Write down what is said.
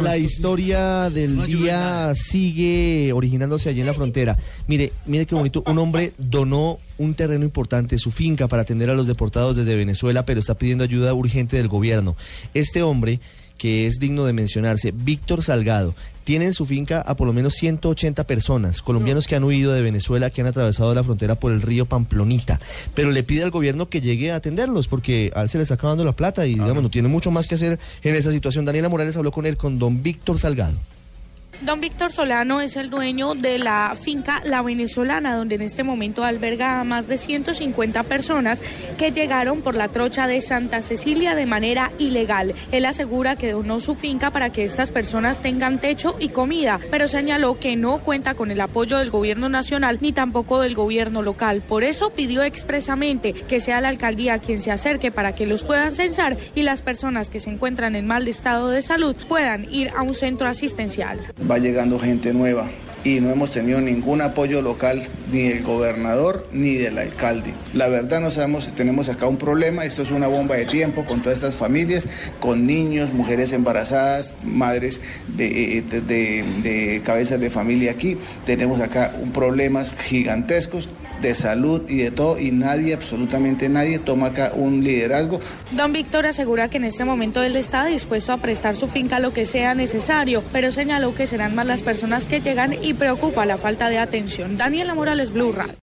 La historia del día sigue originándose allí en la frontera. Mire, mire qué bonito. Un hombre donó un terreno importante, su finca, para atender a los deportados desde Venezuela, pero está pidiendo ayuda urgente del gobierno. Este hombre, que es digno de mencionarse, Víctor Salgado, tiene en su finca a por lo menos 180 personas, colombianos que han huido de Venezuela, que han atravesado la frontera por el río Pamplonita, pero le pide al gobierno que llegue a atenderlos porque a él se le está acabando la plata y digamos no tiene mucho más que hacer en esa situación. Daniela Morales habló con él, con don Víctor Salgado. Don Víctor Solano es el dueño de la finca La Venezolana, donde en este momento alberga a más de 150 personas que llegaron por la trocha de Santa Cecilia de manera ilegal. Él asegura que donó su finca para que estas personas tengan techo y comida, pero señaló que no cuenta con el apoyo del gobierno nacional ni tampoco del gobierno local. Por eso pidió expresamente que sea la alcaldía quien se acerque para que los puedan censar y las personas que se encuentran en mal estado de salud puedan ir a un centro asistencial va llegando gente nueva y no hemos tenido ningún apoyo local ni del gobernador ni del alcalde. La verdad no sabemos si tenemos acá un problema, esto es una bomba de tiempo con todas estas familias, con niños, mujeres embarazadas, madres de, de, de cabezas de familia aquí. Tenemos acá un problemas gigantescos de salud y de todo y nadie, absolutamente nadie toma acá un liderazgo. Don Víctor asegura que en este momento él está dispuesto a prestar su finca lo que sea necesario, pero señaló que serán más las personas que llegan y preocupa la falta de atención. Daniela Morales, Blue